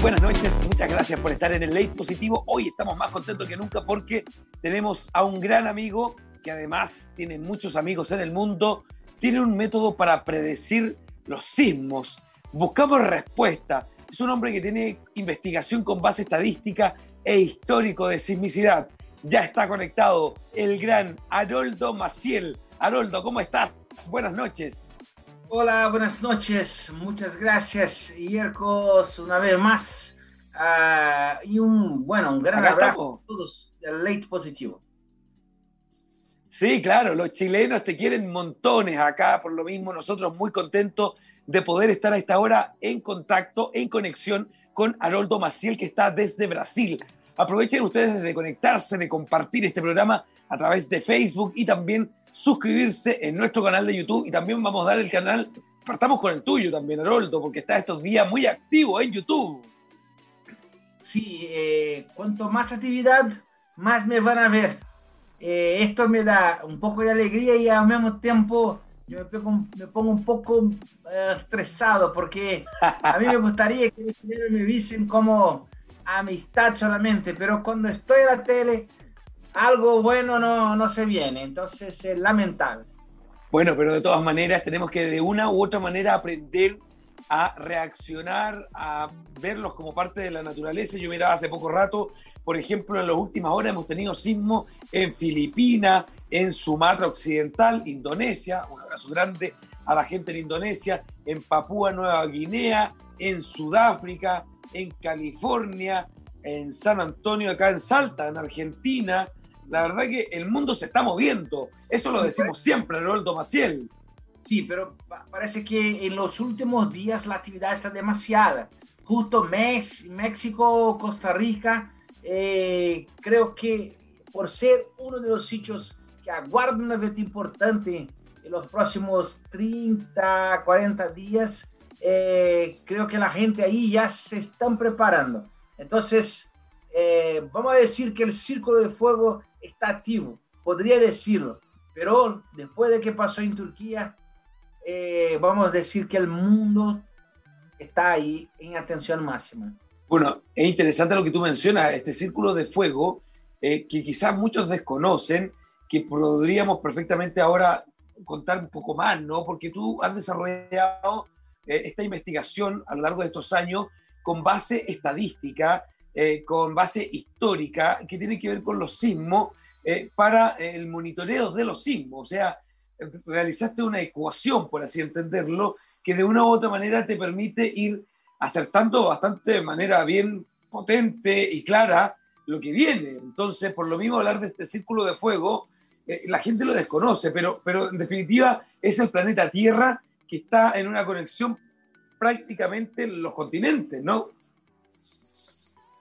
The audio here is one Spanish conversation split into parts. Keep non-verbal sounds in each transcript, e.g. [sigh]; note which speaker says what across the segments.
Speaker 1: Buenas noches. Muchas gracias por estar en el Late Positivo. Hoy estamos más contentos que nunca porque tenemos a un gran amigo que además tiene muchos amigos en el mundo. Tiene un método para predecir los sismos. Buscamos respuesta. Es un hombre que tiene investigación con base estadística e histórico de sismicidad. Ya está conectado el gran Haroldo Maciel. Haroldo, ¿cómo estás? Buenas noches.
Speaker 2: Hola, buenas noches. Muchas gracias, Iercos, una vez más. Uh, y un, bueno, un gran
Speaker 1: Acá
Speaker 2: abrazo
Speaker 1: estamos.
Speaker 2: a todos del Late Positivo.
Speaker 1: Sí, claro, los chilenos te quieren montones acá, por lo mismo nosotros muy contentos de poder estar a esta hora en contacto, en conexión con Haroldo Maciel, que está desde Brasil. Aprovechen ustedes de conectarse, de compartir este programa a través de Facebook y también suscribirse en nuestro canal de YouTube y también vamos a dar el canal, partamos con el tuyo también, Haroldo, porque está estos días muy activo en YouTube.
Speaker 2: Sí, eh, cuanto más actividad, más me van a ver. Eh, esto me da un poco de alegría y al mismo tiempo yo me, pego- me pongo un poco eh, estresado porque a mí me gustaría que me viesen como amistad solamente, pero cuando estoy en la tele, algo bueno no, no se viene, entonces es lamentable.
Speaker 1: Bueno, pero de todas maneras tenemos que de una u otra manera aprender a reaccionar, a verlos como parte de la naturaleza. Yo miraba hace poco rato, por ejemplo, en las últimas horas hemos tenido sismos en Filipinas, en Sumatra Occidental, Indonesia. Un abrazo grande a la gente en Indonesia, en Papúa Nueva Guinea, en Sudáfrica, en California, en San Antonio, acá en Salta, en Argentina. La verdad que el mundo se está moviendo. Eso lo decimos siempre, Roldo Maciel.
Speaker 2: Sí, pero pa- parece que en los últimos días la actividad está demasiada. Justo Mex- México, Costa Rica, eh, creo que por ser uno de los sitios que aguardan un evento importante en los próximos 30, 40 días, eh, creo que la gente ahí ya se están preparando. Entonces, eh, vamos a decir que el círculo de fuego está activo, podría decirlo, pero después de que pasó en Turquía, eh, vamos a decir que el mundo está ahí en atención máxima.
Speaker 1: Bueno, es interesante lo que tú mencionas, este círculo de fuego, eh, que quizás muchos desconocen, que podríamos perfectamente ahora contar un poco más, ¿no? Porque tú has desarrollado eh, esta investigación a lo largo de estos años con base estadística, eh, con base histórica, que tiene que ver con los sismos, eh, para el monitoreo de los sismos. O sea, realizaste una ecuación, por así entenderlo, que de una u otra manera te permite ir acertando bastante de manera bien potente y clara lo que viene. Entonces, por lo mismo, hablar de este círculo de fuego, eh, la gente lo desconoce, pero, pero en definitiva es el planeta Tierra que está en una conexión prácticamente en los continentes, ¿no?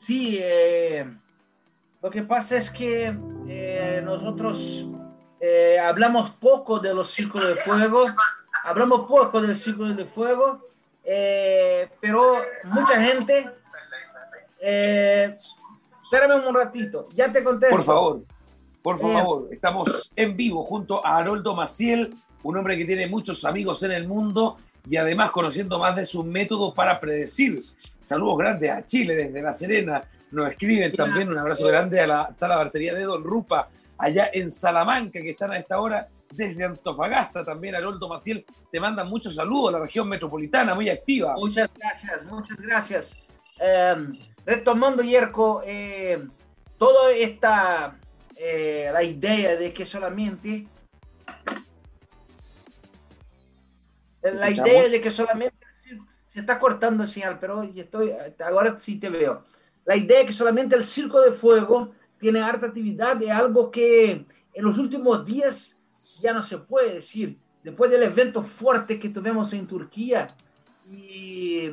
Speaker 2: Sí, eh, lo que pasa es que eh, nosotros eh, hablamos poco de los círculos de fuego, hablamos poco del círculo de fuego, eh, pero mucha gente... eh, espérame un ratito, ya te contesto.
Speaker 1: Por favor, por
Speaker 2: Eh.
Speaker 1: favor, estamos en vivo junto a Haroldo Maciel, un hombre que tiene muchos amigos en el mundo y además conociendo más de sus métodos para predecir. Saludos grandes a Chile desde La Serena. Nos escriben también un abrazo grande a la, batería de Don Rupa, allá en Salamanca, que están a esta hora desde Antofagasta. También Haroldo Maciel te mandan muchos saludos a la región metropolitana, muy activa.
Speaker 2: Muchas gracias, muchas gracias. Eh, retomando, Yerko, eh, toda esta, eh, la idea de que solamente, la
Speaker 1: Escuchamos.
Speaker 2: idea de que solamente, se está cortando el señal, pero estoy, ahora sí te veo. La idea de que solamente el circo de fuego tiene harta actividad es algo que en los últimos días ya no se puede decir. Después del evento fuerte que tuvimos en Turquía y,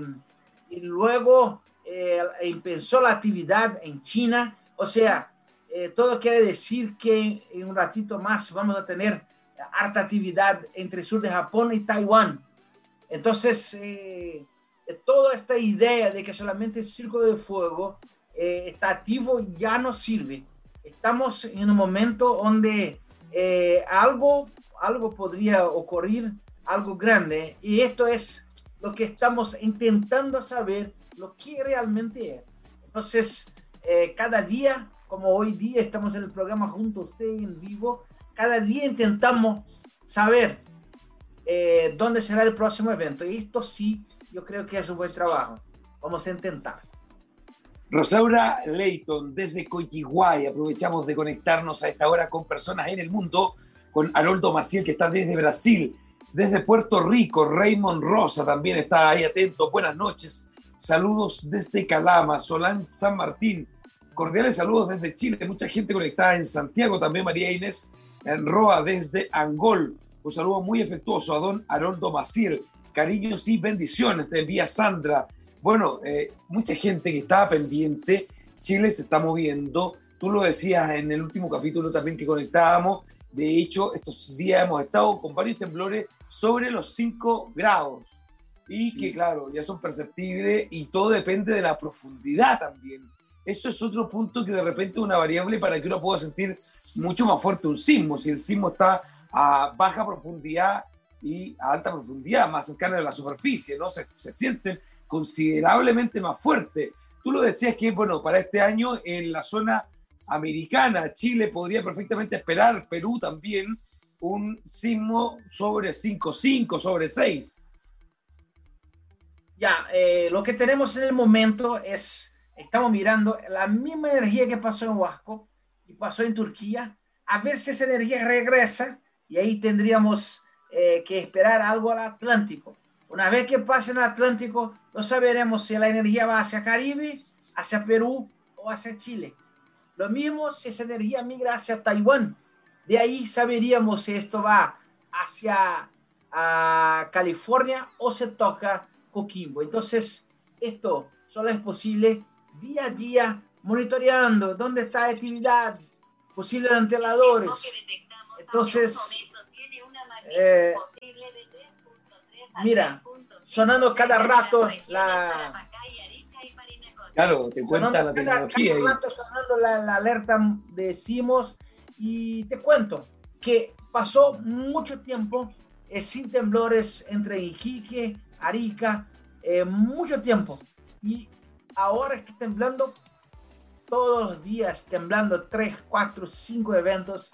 Speaker 2: y luego eh, empezó la actividad en China, o sea, eh, todo quiere decir que en un ratito más vamos a tener harta actividad entre sur de Japón y Taiwán. Entonces, eh, toda esta idea de que solamente el círculo de fuego eh, está activo ya no sirve. Estamos en un momento donde eh, algo, algo podría ocurrir, algo grande, y esto es lo que estamos intentando saber lo que realmente es. Entonces, eh, cada día, como hoy día estamos en el programa junto a usted en vivo, cada día intentamos saber eh, dónde será el próximo evento. Y esto sí, yo creo que es un buen trabajo. Vamos a intentar.
Speaker 1: Rosaura Leighton, desde Coyiguay, aprovechamos de conectarnos a esta hora con personas en el mundo, con Haroldo Maciel, que está desde Brasil, desde Puerto Rico, Raymond Rosa también está ahí atento, buenas noches, saludos desde Calama, Solán San Martín, cordiales saludos desde Chile, mucha gente conectada en Santiago, también María Inés en Roa desde Angol, un saludo muy efectuoso a don Haroldo Maciel, cariños y bendiciones, te envía Sandra, bueno, eh, mucha gente que estaba pendiente, Chile se está moviendo, tú lo decías en el último capítulo también que conectábamos, de hecho, estos días hemos estado con varios temblores sobre los 5 grados. Y que, claro, ya son perceptibles y todo depende de la profundidad también. Eso es otro punto que de repente es una variable para que uno pueda sentir mucho más fuerte un sismo. Si el sismo está a baja profundidad y a alta profundidad, más cercana a la superficie, ¿no? Se, se sienten considerablemente más fuerte. Tú lo decías que, bueno, para este año en la zona americana, Chile podría perfectamente esperar, Perú también, un sismo sobre 5.5, sobre 6.
Speaker 2: Ya, eh, lo que tenemos en el momento es, estamos mirando la misma energía que pasó en Huasco y pasó en Turquía, a ver si esa energía regresa y ahí tendríamos eh, que esperar algo al Atlántico. Una vez que pase el Atlántico, no sabremos si la energía va hacia Caribe, hacia Perú o hacia Chile. Lo mismo si esa energía migra hacia Taiwán. De ahí saberíamos si esto va hacia a California o se toca Coquimbo. Entonces, esto solo es posible día a día monitoreando dónde está la actividad, posibles anteladores. Entonces, eh, Mira, sonando cada rato la...
Speaker 1: Claro, te cuenta la tecnología.
Speaker 2: Cada, rato sonando la, alerta de Simos y te cuento que pasó mucho tiempo eh, sin temblores entre Iquique, Arica, eh, mucho tiempo. Y ahora está temblando todos los días, temblando 3, 4, 5 eventos.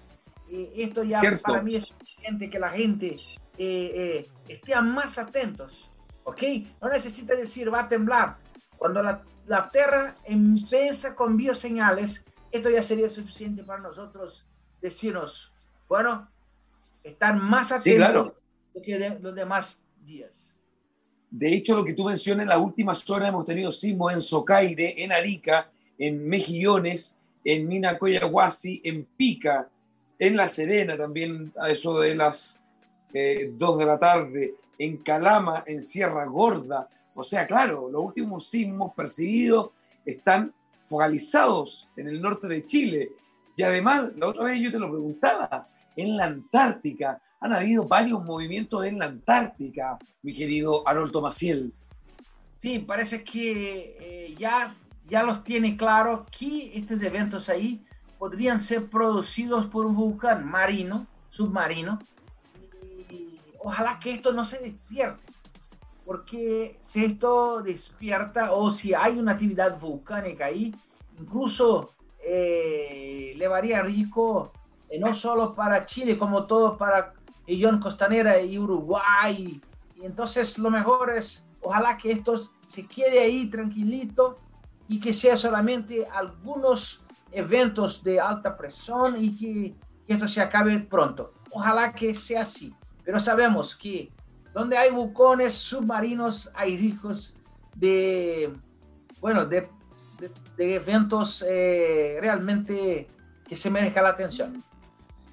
Speaker 2: Y esto ya para mí es suficiente que la gente eh, eh, estén más atentos, ¿ok? No necesita decir va a temblar. Cuando la, la Tierra empieza con bioseñales, esto ya sería suficiente para nosotros decirnos, bueno, están más atentos que los demás días.
Speaker 1: De hecho, lo que tú mencionas, en las últimas horas hemos tenido sismos en Socaire, en Arica, en Mejillones, en Minacoyahuasi, en Pica, en La Serena también, a eso de las eh, de la tarde, en Calama, en Sierra Gorda. O sea, claro, los últimos sismos percibidos están focalizados en el norte de Chile. Y además, la otra vez yo te lo preguntaba, en la Antártica, han habido varios movimientos en la Antártica, mi querido Haroldo Maciel.
Speaker 2: Sí, parece que eh, ya, ya los tiene claro que estos eventos ahí podrían ser producidos por un volcán marino, submarino, ojalá que esto no se despierte, porque si esto despierta o si hay una actividad volcánica ahí, incluso eh, le varía riesgo eh, no solo para Chile, como todo para región costanera y Uruguay. Y entonces lo mejor es, ojalá que esto se quede ahí tranquilito y que sea solamente algunos eventos de alta presión y que esto se acabe pronto. Ojalá que sea así. Pero sabemos que donde hay bucones submarinos hay riesgos de, bueno, de, de, eventos eh, realmente que se merezca la atención.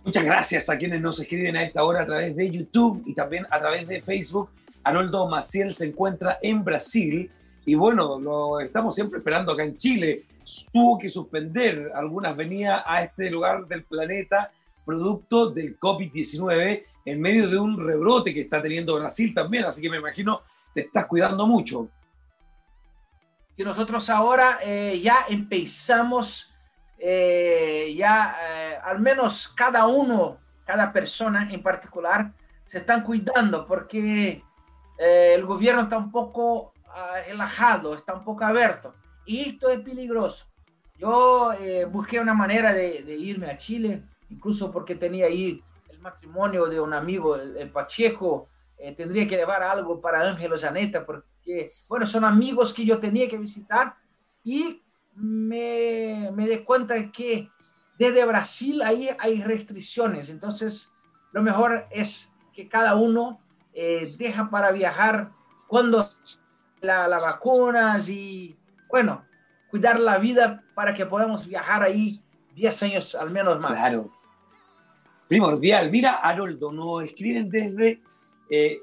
Speaker 1: Muchas gracias a quienes nos escriben a esta hora a través de YouTube y también a través de Facebook. Arnoldo Maciel se encuentra en Brasil y bueno, lo estamos siempre esperando acá en Chile. Tuvo que suspender algunas venidas a este lugar del planeta producto del COVID-19 en medio de un rebrote que está teniendo Brasil también, así que me imagino te estás cuidando mucho.
Speaker 2: Y nosotros ahora eh, ya empezamos, eh, ya eh, al menos cada uno, cada persona en particular, se están cuidando porque el gobierno está un poco ah, relajado, está un poco abierto. Y esto es peligroso. Yo eh, busqué una manera de, irme a Chile, incluso porque tenía ahí el matrimonio de un amigo, el, Pacheco. Eh, tendría que llevar algo para Ángelo Janeta, porque, bueno, son amigos que yo tenía que visitar. Y me, me di cuenta de que desde Brasil ahí hay restricciones. Entonces, lo mejor es que cada uno eh, deja para viajar cuando la, la vacunas y, bueno, cuidar la vida para que podamos viajar ahí 10 años al menos más. Claro.
Speaker 1: Primordial. Mira, Haroldo, nos escriben desde eh,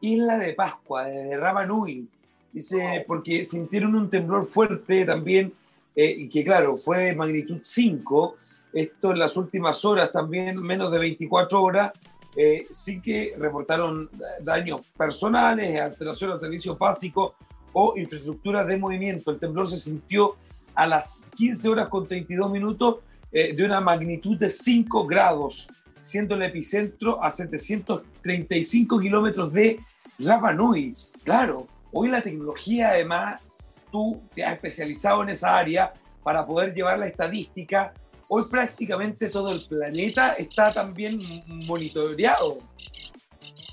Speaker 1: Isla de Pascua, desde Ramanui. Dice, porque sintieron un temblor fuerte también, eh, y que claro, fue magnitud 5. Esto en las últimas horas también, menos de 24 horas, eh, sí que reportaron daños personales, alteración al servicio básico o infraestructura de movimiento. El temblor se sintió a las 15 horas con 32 minutos eh, de una magnitud de 5 grados, siendo el epicentro a 735 kilómetros de Rapa Nui. Claro, hoy la tecnología además, tú te has especializado en esa área para poder llevar la estadística hoy prácticamente todo el planeta está también monitoreado.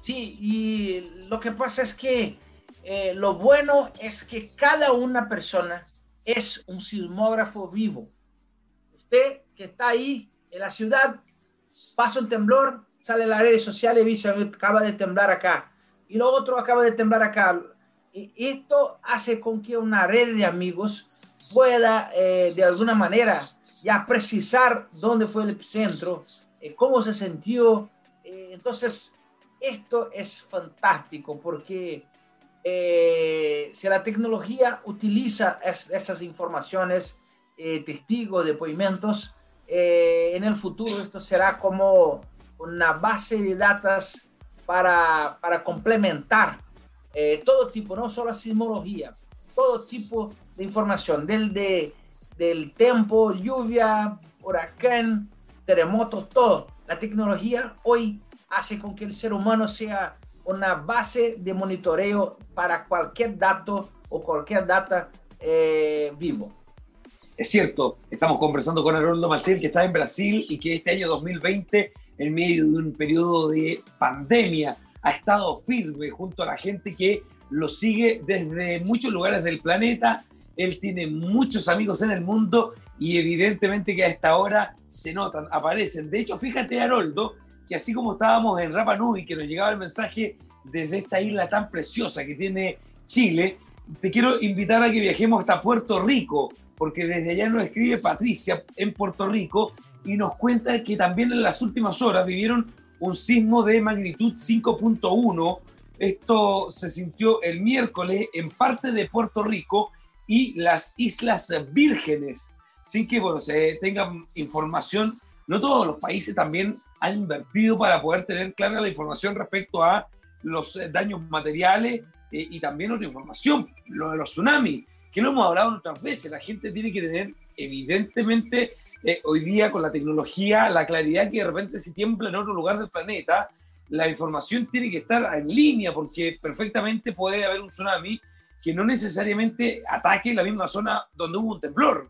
Speaker 2: Sí, y lo que pasa es que eh, lo bueno es que cada una persona es un sismógrafo vivo. Usted que está ahí en la ciudad, pasa un temblor, sale a las redes sociales y dice, acaba de temblar acá. Y lo otro acaba de temblar acá. Esto hace con que una red de amigos pueda eh, de alguna manera ya precisar dónde fue el epicentro, eh, cómo se sintió. Eh, entonces, esto es fantástico porque si la tecnología utiliza esas informaciones, testigos, depoimentos, en el futuro esto será como una base de datos para, para complementar eh, todo tipo, no solo sismología, todo tipo de información, del, de, del tiempo, lluvia, huracán, terremotos, todo. La tecnología hoy hace con que el ser humano sea una base de monitoreo para cualquier dato o cualquier data eh, vivo.
Speaker 1: Es cierto, estamos conversando con Arnoldo Marcel, que está en Brasil y que este año 2020, en medio de un periodo de pandemia, ha estado firme junto a la gente que lo sigue desde muchos lugares del planeta. Él tiene muchos amigos en el mundo y evidentemente que a esta hora se notan, aparecen. De hecho, fíjate, Haroldo, que así como estábamos en Rapa Nui, que nos llegaba el mensaje desde esta isla tan preciosa que tiene Chile, te quiero invitar a que viajemos hasta Puerto Rico, porque desde allá nos escribe Patricia en Puerto Rico y nos cuenta que también en las últimas horas vivieron un sismo de magnitud 5.1. Esto se sintió el miércoles en parte de Puerto Rico y las Islas Vírgenes. Sin que, bueno, se tenga información, no todos los países también han invertido para poder tener clara la información respecto a los daños materiales eh, y también otra información, lo de los tsunamis que lo hemos hablado otras veces, la gente tiene que tener, evidentemente, eh, hoy día con la tecnología, la claridad que de repente si tiembla en otro lugar del planeta, la información tiene que estar en línea, porque perfectamente puede haber un tsunami que no necesariamente ataque la misma zona donde hubo un temblor.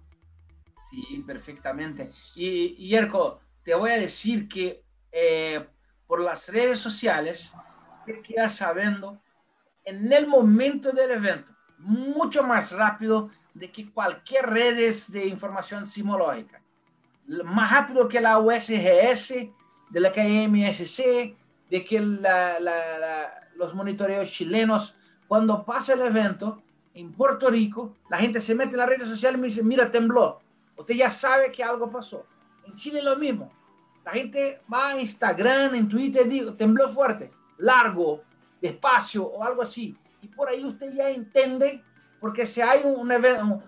Speaker 2: Sí, perfectamente. Y, y Yerko, te voy a decir que eh, por las redes sociales, te quedas sabiendo en el momento del evento mucho más rápido de que cualquier redes de información simológica. Más rápido que la USGS, de la KMSC, de que los monitoreos chilenos. Cuando pasa el evento en Puerto Rico, la gente se mete en las redes sociales y me dice, mira, tembló. Usted ya sabe que algo pasó. En Chile lo mismo. La gente va a Instagram, en Twitter, digo, tembló fuerte, largo, despacio o algo así y por ahí usted ya entiende, porque si hay una,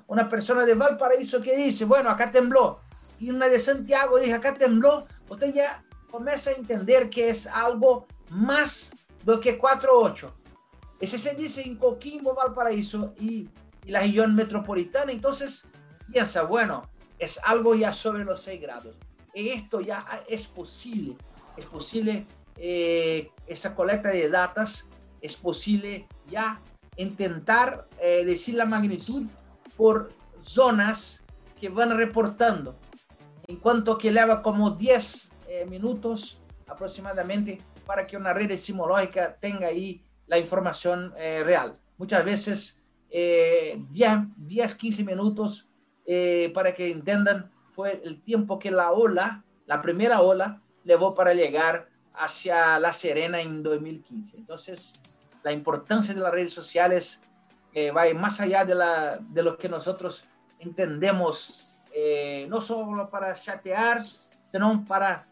Speaker 2: una persona de Valparaíso que dice, bueno, acá tembló, y una de Santiago dice, acá tembló, usted ya comienza a entender que es algo más do que 4.8. Ese se dice en Coquimbo, Valparaíso y, y la región metropolitana, entonces piensa, bueno, es algo ya sobre los 6 grados. Y esto ya es posible, es posible eh, esa colecta de datos, es posible ya intentar eh, decir la magnitud por zonas que van reportando, en cuanto que lleva como 10 eh, minutos aproximadamente para que una red sismológica tenga ahí la información eh, real. Muchas veces 10, 10, 15 minutos para que entiendan fue el tiempo que la ola, la primera ola, llevó para llegar hacia La Serena en 2015. Entonces, la importancia de las redes sociales eh, va más allá de, la, de lo que nosotros entendemos, eh, no solo para chatear, sino para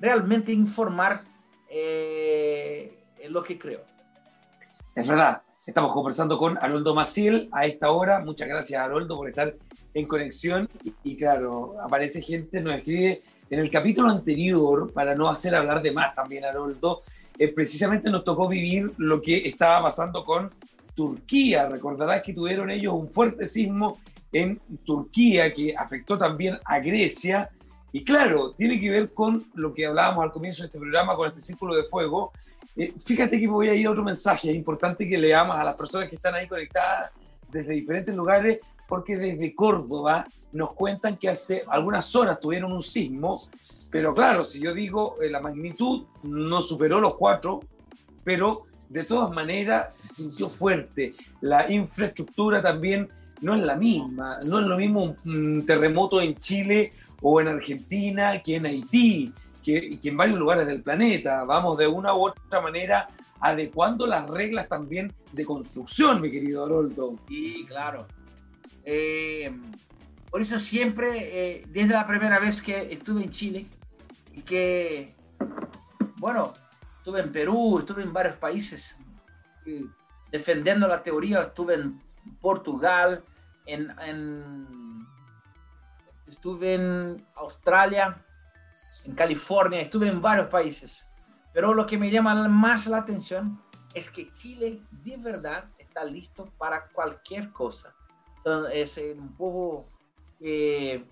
Speaker 2: realmente informar eh, lo que creo.
Speaker 1: Es verdad, estamos conversando con Haroldo Maciel a esta hora. Muchas gracias, Haroldo, por estar en conexión. Y, claro, aparece gente, nos escribe en el capítulo anterior, para no hacer hablar de más también, Haroldo, eh, precisamente nos tocó vivir lo que estaba pasando con Turquía. Recordarás que tuvieron ellos un fuerte sismo en Turquía que afectó también a Grecia. Y claro, tiene que ver con lo que hablábamos al comienzo de este programa, con este círculo de fuego. Eh, fíjate que voy a ir a otro mensaje. Es importante que leamos a las personas que están ahí conectadas desde diferentes lugares porque desde Córdoba nos cuentan que hace algunas horas tuvieron un sismo, pero claro, si yo digo eh, la magnitud no superó los cuatro, pero de todas maneras se sintió fuerte. La infraestructura también no es la misma, no es lo mismo un terremoto en Chile o en Argentina que en Haití, que, que en varios lugares del planeta. Vamos de una u otra manera adecuando las reglas también de construcción, mi querido Haroldo.
Speaker 2: Sí, claro. Eh, por eso siempre, eh, desde la primera vez que estuve en Chile, y que, bueno, estuve en Perú, estuve en varios países defendiendo la teoría, estuve en Portugal, en, estuve en Australia, en California, estuve en varios países. Pero lo que me llama más la atención es que Chile de verdad está listo para cualquier cosa es un poco que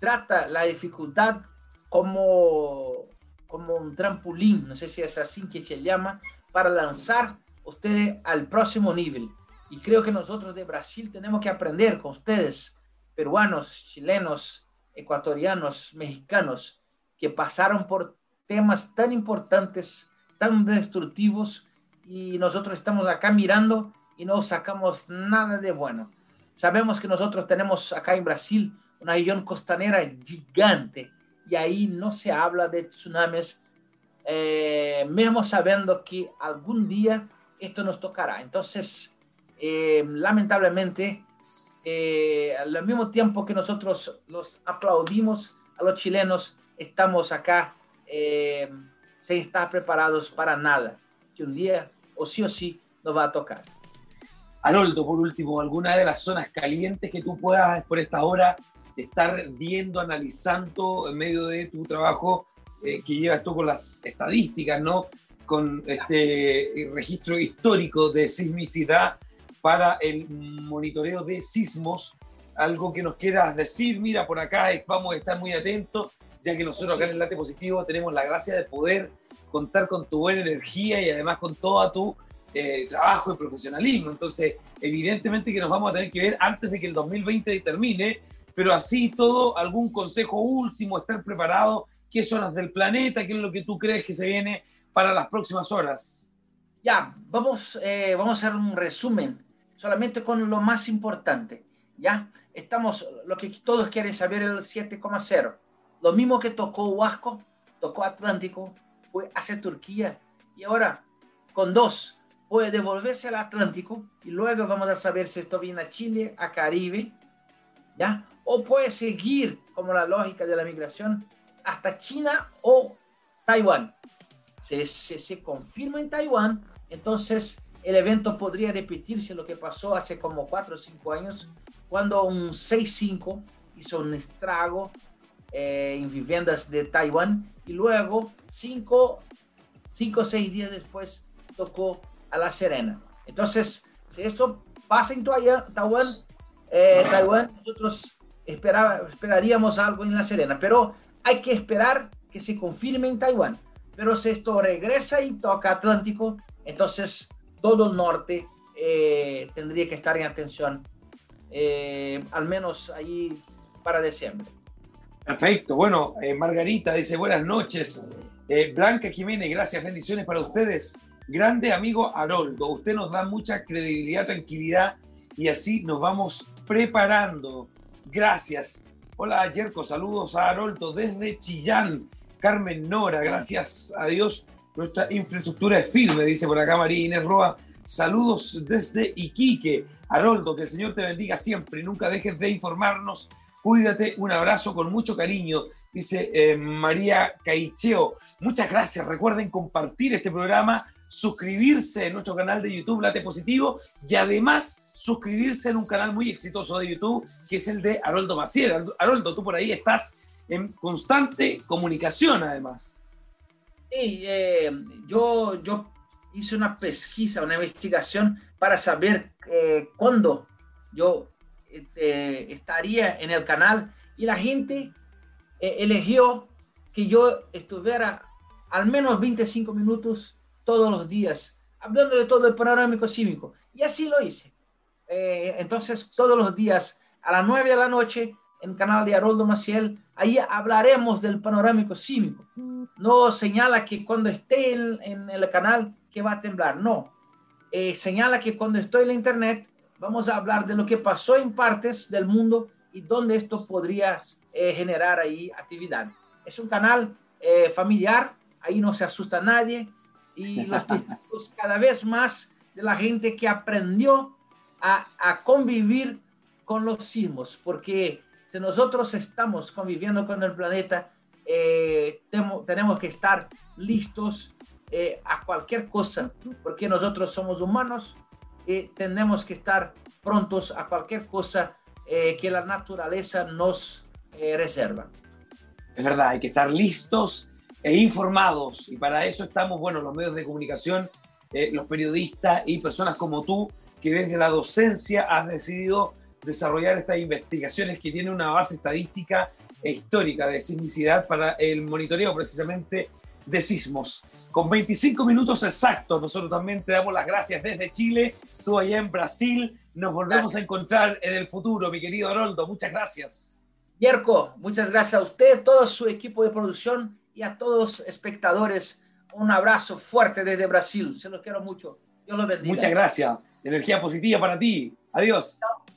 Speaker 2: trata la dificultad como, como un trampolín, no sé si es así que se llama, para lanzar ustedes al próximo nivel. Y creo que nosotros de Brasil tenemos que aprender con ustedes, peruanos, chilenos, ecuatorianos, mexicanos, que pasaron por temas tan importantes, tan destructivos, y nosotros estamos acá mirando y no sacamos nada de bueno. Sabemos que nosotros tenemos acá en Brasil una región costanera gigante y ahí no se habla de tsunamis, eh, mismo sabiendo que algún día esto nos tocará. Entonces, eh, lamentablemente, eh, al mismo tiempo que nosotros los aplaudimos a los chilenos, estamos acá sin estar preparados para nada, que un día o sí o sí nos va a tocar.
Speaker 1: Haroldo, por último, alguna de las zonas calientes que tú puedas por esta hora estar viendo, analizando en medio de tu trabajo eh, que llevas tú con las estadísticas, ¿no? Con este registro histórico de sismicidad para el monitoreo de sismos. Algo que nos quieras decir, mira, por acá vamos a estar muy atentos, ya que nosotros acá en el Late Positivo tenemos la gracia de poder contar con tu buena energía y además con toda tu eh, trabajo y profesionalismo. Entonces, evidentemente que nos vamos a tener que ver antes de que el 2020 termine, pero así todo, algún consejo último, estar preparado, qué zonas del planeta, qué es lo que tú crees que se viene para las próximas horas.
Speaker 2: Ya, vamos, eh, vamos a hacer un resumen, solamente con lo más importante. Ya, estamos, lo que todos quieren saber el 7,0. Lo mismo que tocó Huasco, tocó Atlántico, fue hacia Turquía y ahora con dos puede devolverse al Atlántico y luego vamos a saber si esto viene a Chile, a Caribe, ¿ya? O puede seguir, como la lógica de la migración, hasta China o Taiwán. Si se, confirma en Taiwán, entonces el evento podría repetirse lo que pasó hace como 4 o 5 años, cuando un 6-5 hizo un estrago eh, en viviendas de Taiwán y luego 5 o 6 días después tocó a La Serena. Entonces, si esto pasa en Taiwán, eh, Taiwán nosotros esperaríamos algo en La Serena, pero hay que esperar que se confirme en Taiwán. Pero si esto regresa y toca Atlántico, entonces todo el norte eh, tendría que estar en atención, eh, al menos ahí para diciembre.
Speaker 1: Perfecto. Bueno, Margarita dice buenas noches. Blanca Jiménez, gracias, bendiciones para ustedes. Grande amigo Haroldo, usted nos da mucha credibilidad, tranquilidad y así nos vamos preparando. Gracias. Hola, Yerko, saludos a Haroldo desde Chillán. Carmen Nora, gracias a Dios, nuestra infraestructura es firme, dice por acá María Inés Roa. Saludos desde Iquique. Haroldo, que el Señor te bendiga siempre y nunca dejes de informarnos. Cuídate, un abrazo con mucho cariño, dice eh, María Caicheo. Muchas gracias. Recuerden compartir este programa, suscribirse en nuestro canal de YouTube Late Positivo y además suscribirse en un canal muy exitoso de YouTube que es el de Haroldo Maciel. Haroldo, tú por ahí estás en constante comunicación además.
Speaker 2: Sí, eh, yo, yo hice una pesquisa, una investigación para saber eh, cuándo yo este, estaría en el canal y la gente eh, eligió que yo estuviera al menos 25 minutos todos los días hablando de todo el panorámico cívico. Y así lo hice. Entonces, todos los días a las 9 de la noche en el canal de Haroldo Maciel, ahí hablaremos del panorámico cívico. No señala que cuando esté en, el canal que va a temblar, no. Eh, señala que cuando estoy en la internet vamos a hablar de lo que pasó en partes del mundo y dónde esto podría eh, generar ahí actividad. Es un canal eh, familiar, ahí no se asusta nadie y [laughs] los testigos cada vez más de la gente que aprendió a, a convivir con los sismos, porque si nosotros estamos conviviendo con el planeta, eh, tenemos que estar listos a cualquier cosa, porque nosotros somos humanos y tenemos que estar prontos a cualquier cosa eh, que la naturaleza nos eh, reserva.
Speaker 1: Es verdad, hay que estar listos e informados y para eso estamos, bueno, los medios de comunicación, eh, los periodistas y personas como tú que desde la docencia has decidido desarrollar estas investigaciones que tienen una base estadística e histórica de sismicidad para el monitoreo precisamente de sismos. Con 25 minutos exactos, nosotros también te damos las gracias desde Chile, tú allá en Brasil. Nos volvemos a encontrar en el futuro, mi querido Haroldo. Muchas gracias.
Speaker 2: Yerko, muchas gracias a usted, todo su equipo de producción y a todos los espectadores. Un abrazo fuerte desde Brasil. Se los quiero mucho. Dios los bendiga.
Speaker 1: Muchas gracias. Energía positiva para ti. Adiós. Chao.